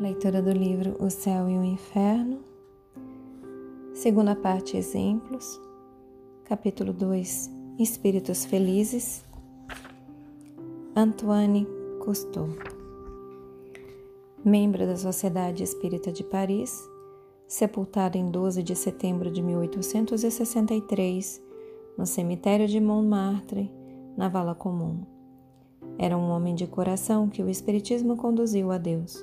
Leitura do livro O Céu e o Inferno. Segunda parte Exemplos. Capítulo 2 Espíritos Felizes. Antoine Cousteau. Membro da Sociedade Espírita de Paris, sepultado em 12 de setembro de 1863 no cemitério de Montmartre, na Vala Comum. Era um homem de coração que o Espiritismo conduziu a Deus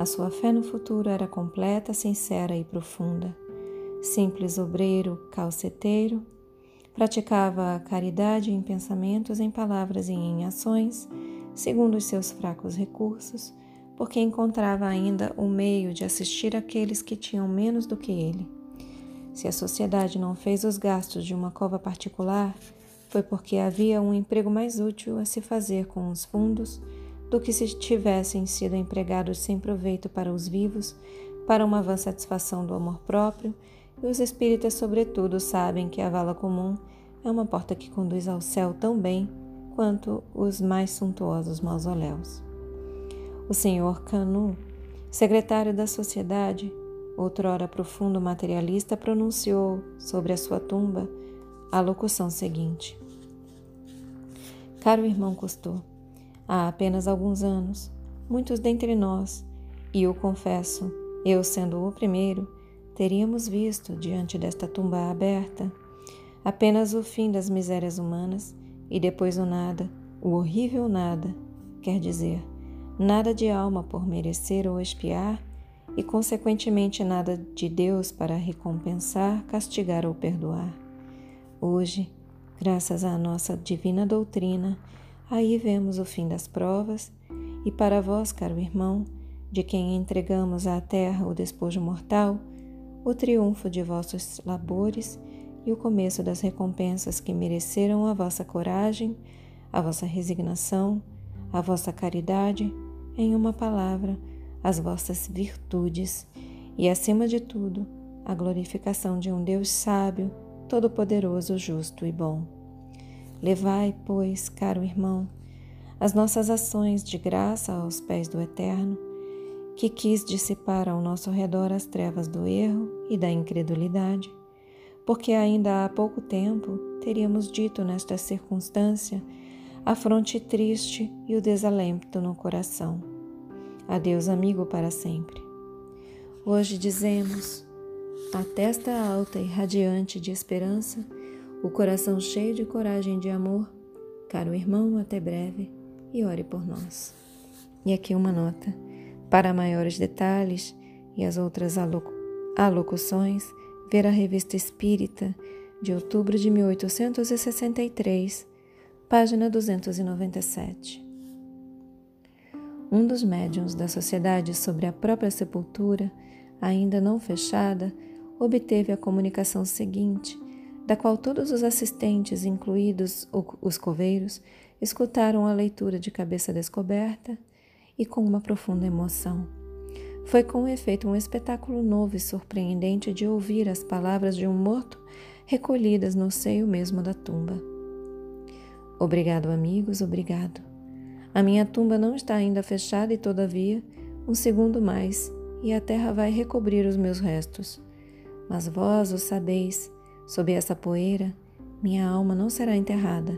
a sua fé no futuro era completa, sincera e profunda. Simples obreiro, calceteiro, praticava a caridade em pensamentos, em palavras e em ações, segundo os seus fracos recursos, porque encontrava ainda o meio de assistir aqueles que tinham menos do que ele. Se a sociedade não fez os gastos de uma cova particular, foi porque havia um emprego mais útil a se fazer com os fundos do que se tivessem sido empregados sem proveito para os vivos, para uma vã satisfação do amor próprio, e os espíritas, sobretudo, sabem que a vala comum é uma porta que conduz ao céu tão bem quanto os mais suntuosos mausoléus. O senhor Canu, secretário da sociedade, outrora profundo materialista, pronunciou sobre a sua tumba a locução seguinte: Caro irmão Cousteau, há apenas alguns anos, muitos dentre nós, e o confesso, eu sendo o primeiro, teríamos visto, diante desta tumba aberta, apenas o fim das misérias humanas e depois o nada, o horrível nada, quer dizer, nada de alma por merecer ou expiar e, consequentemente, nada de Deus para recompensar, castigar ou perdoar. Hoje, graças à nossa divina doutrina, Aí vemos o fim das provas, e para vós, caro irmão, de quem entregamos à terra o despojo mortal, o triunfo de vossos labores e o começo das recompensas que mereceram a vossa coragem, a vossa resignação, a vossa caridade, em uma palavra, as vossas virtudes e, acima de tudo, a glorificação de um Deus sábio, todo-poderoso, justo e bom. Levai, pois, caro irmão, as nossas ações de graça aos pés do Eterno, que quis dissipar ao nosso redor as trevas do erro e da incredulidade, porque ainda há pouco tempo teríamos dito nesta circunstância a fronte triste e o desalento no coração. Adeus, amigo, para sempre. Hoje dizemos, a testa alta e radiante de esperança, o coração cheio de coragem e de amor, caro irmão, até breve e ore por nós. E aqui uma nota. Para maiores detalhes e as outras alocuções, ver a Revista Espírita de outubro de 1863, página 297. Um dos médiuns da sociedade sobre a própria sepultura, ainda não fechada, obteve a comunicação seguinte da qual todos os assistentes, incluídos os coveiros, escutaram a leitura de cabeça descoberta e com uma profunda emoção. Foi com efeito um espetáculo novo e surpreendente de ouvir as palavras de um morto recolhidas no seio mesmo da tumba. Obrigado, amigos, obrigado. A minha tumba não está ainda fechada e, todavia, um segundo mais, e a terra vai recobrir os meus restos. Mas vós o sabeis, Sob essa poeira, minha alma não será enterrada.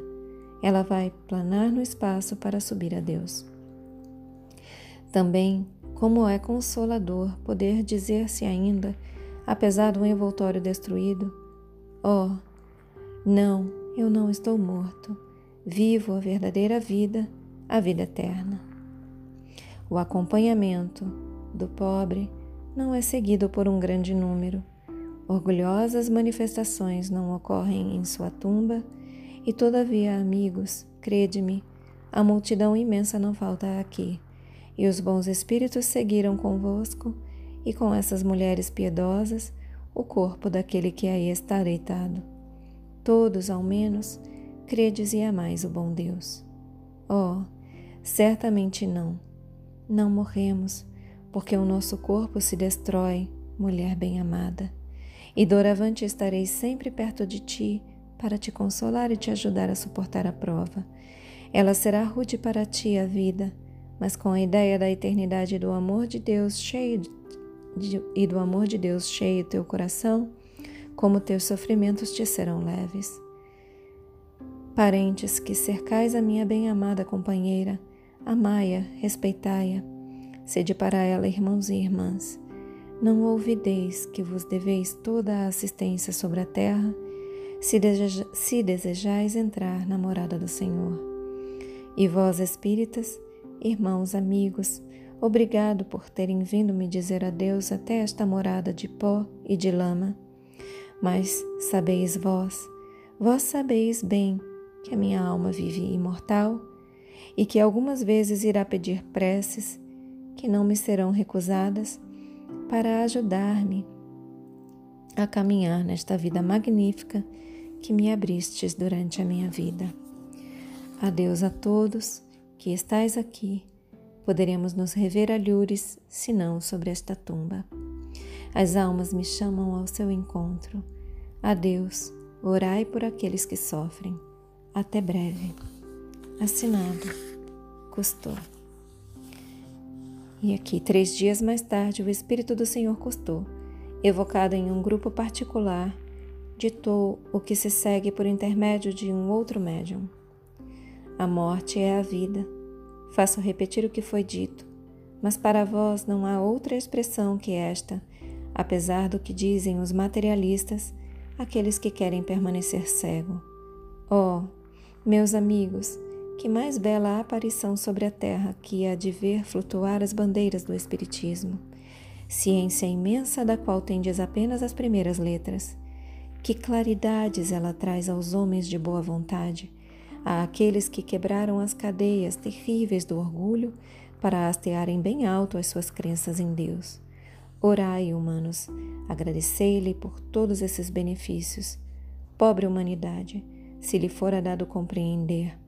Ela vai planar no espaço para subir a Deus. Também, como é consolador poder dizer-se ainda, apesar do envoltório destruído: Oh, não, eu não estou morto. Vivo a verdadeira vida, a vida eterna. O acompanhamento do pobre não é seguido por um grande número Orgulhosas manifestações não ocorrem em sua tumba, e todavia, amigos, crede-me, a multidão imensa não falta aqui, e os bons espíritos seguiram convosco, e com essas mulheres piedosas, o corpo daquele que aí está deitado. Todos, ao menos, credes e amais o bom Deus. Oh, certamente não. Não morremos, porque o nosso corpo se destrói, mulher bem-amada e doravante estarei sempre perto de ti para te consolar e te ajudar a suportar a prova. Ela será rude para ti a vida, mas com a ideia da eternidade e do amor de Deus cheio de, e do amor de Deus cheio teu coração, como teus sofrimentos te serão leves. Parentes que cercais a minha bem-amada companheira, amai-a, respeitai-a, sede para ela irmãos e irmãs. Não ouvideis que vos deveis toda a assistência sobre a terra, se, deseja, se desejais entrar na morada do Senhor. E vós, espíritas, irmãos, amigos, obrigado por terem vindo me dizer adeus até esta morada de pó e de lama. Mas sabeis vós, vós sabeis bem que a minha alma vive imortal e que algumas vezes irá pedir preces que não me serão recusadas para ajudar-me a caminhar nesta vida magnífica que me abristes durante a minha vida. Adeus a todos que estais aqui. Poderemos nos rever a lures, se não sobre esta tumba. As almas me chamam ao seu encontro. Adeus, orai por aqueles que sofrem. Até breve. Assinado. Custou. E aqui, três dias mais tarde, o Espírito do Senhor Custou, evocado em um grupo particular, ditou o que se segue por intermédio de um outro médium. A morte é a vida. Faço repetir o que foi dito, mas para vós não há outra expressão que esta, apesar do que dizem os materialistas, aqueles que querem permanecer cego. Oh, meus amigos, que mais bela aparição sobre a terra que a de ver flutuar as bandeiras do Espiritismo. Ciência imensa da qual tendes apenas as primeiras letras. Que claridades ela traz aos homens de boa vontade àqueles que quebraram as cadeias terríveis do orgulho para hastearem bem alto as suas crenças em Deus. Orai, humanos, agradecei-lhe por todos esses benefícios. Pobre humanidade, se lhe fora dado compreender.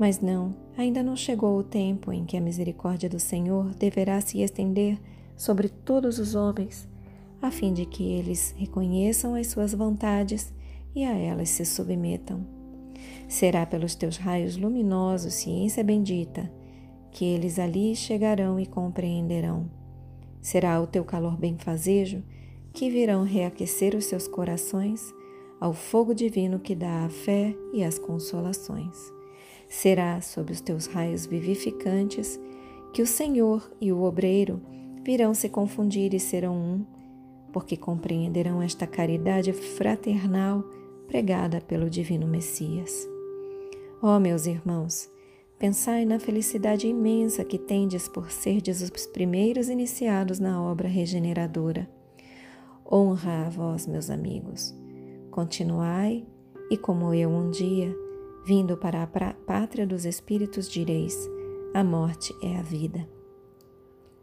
Mas não, ainda não chegou o tempo em que a misericórdia do Senhor deverá se estender sobre todos os homens, a fim de que eles reconheçam as suas vontades e a elas se submetam. Será pelos teus raios luminosos, ciência bendita, que eles ali chegarão e compreenderão. Será o teu calor benfazejo que virão reaquecer os seus corações ao fogo divino que dá a fé e as consolações. Será sob os teus raios vivificantes que o Senhor e o obreiro virão se confundir e serão um, porque compreenderão esta caridade fraternal pregada pelo Divino Messias. Ó oh, meus irmãos, pensai na felicidade imensa que tendes por serdes os primeiros iniciados na obra regeneradora. Honra a vós, meus amigos. Continuai, e como eu um dia, vindo para a pátria dos espíritos, direis: a morte é a vida.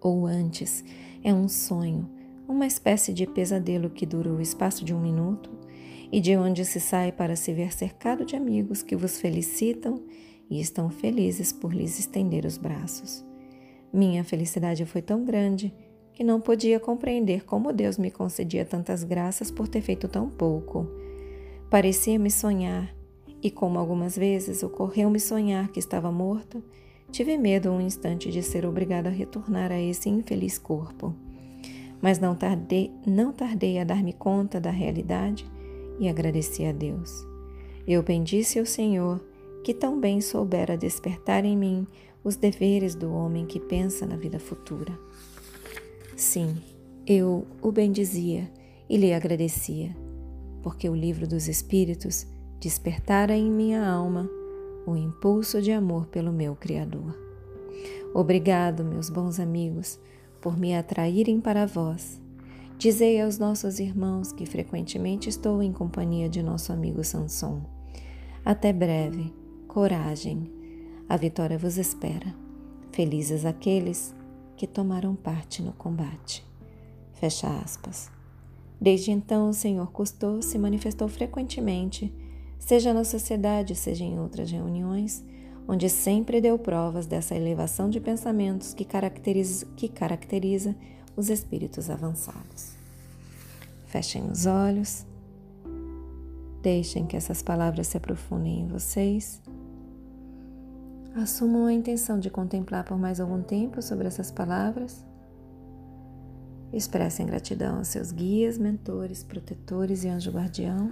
Ou antes, é um sonho, uma espécie de pesadelo que dura o espaço de um minuto e de onde se sai para se ver cercado de amigos que vos felicitam e estão felizes por lhes estender os braços. Minha felicidade foi tão grande que não podia compreender como Deus me concedia tantas graças por ter feito tão pouco. Parecia-me sonhar, e como algumas vezes ocorreu-me sonhar que estava morto, tive medo um instante de ser obrigado a retornar a esse infeliz corpo. Mas não tardei, não tardei a dar-me conta da realidade e agradeci a Deus. Eu bendisse o Senhor, que tão bem soubera despertar em mim os deveres do homem que pensa na vida futura. Sim, eu o bendizia e lhe agradecia, porque o livro dos Espíritos despertara em minha alma o impulso de amor pelo meu Criador. Obrigado, meus bons amigos, por me atraírem para vós Dizei aos nossos irmãos que frequentemente estou em companhia de nosso amigo Sanson. Até breve, coragem, a vitória vos espera. Felizes aqueles que tomaram parte no combate. Fecha aspas. Desde então, o Senhor Custou se manifestou frequentemente, seja na sociedade, seja em outras reuniões, onde sempre deu provas dessa elevação de pensamentos que caracteriza, que caracteriza os espíritos avançados. Fechem os olhos, deixem que essas palavras se aprofundem em vocês. Assumam a intenção de contemplar por mais algum tempo sobre essas palavras. Expressem gratidão aos seus guias, mentores, protetores e anjo guardião.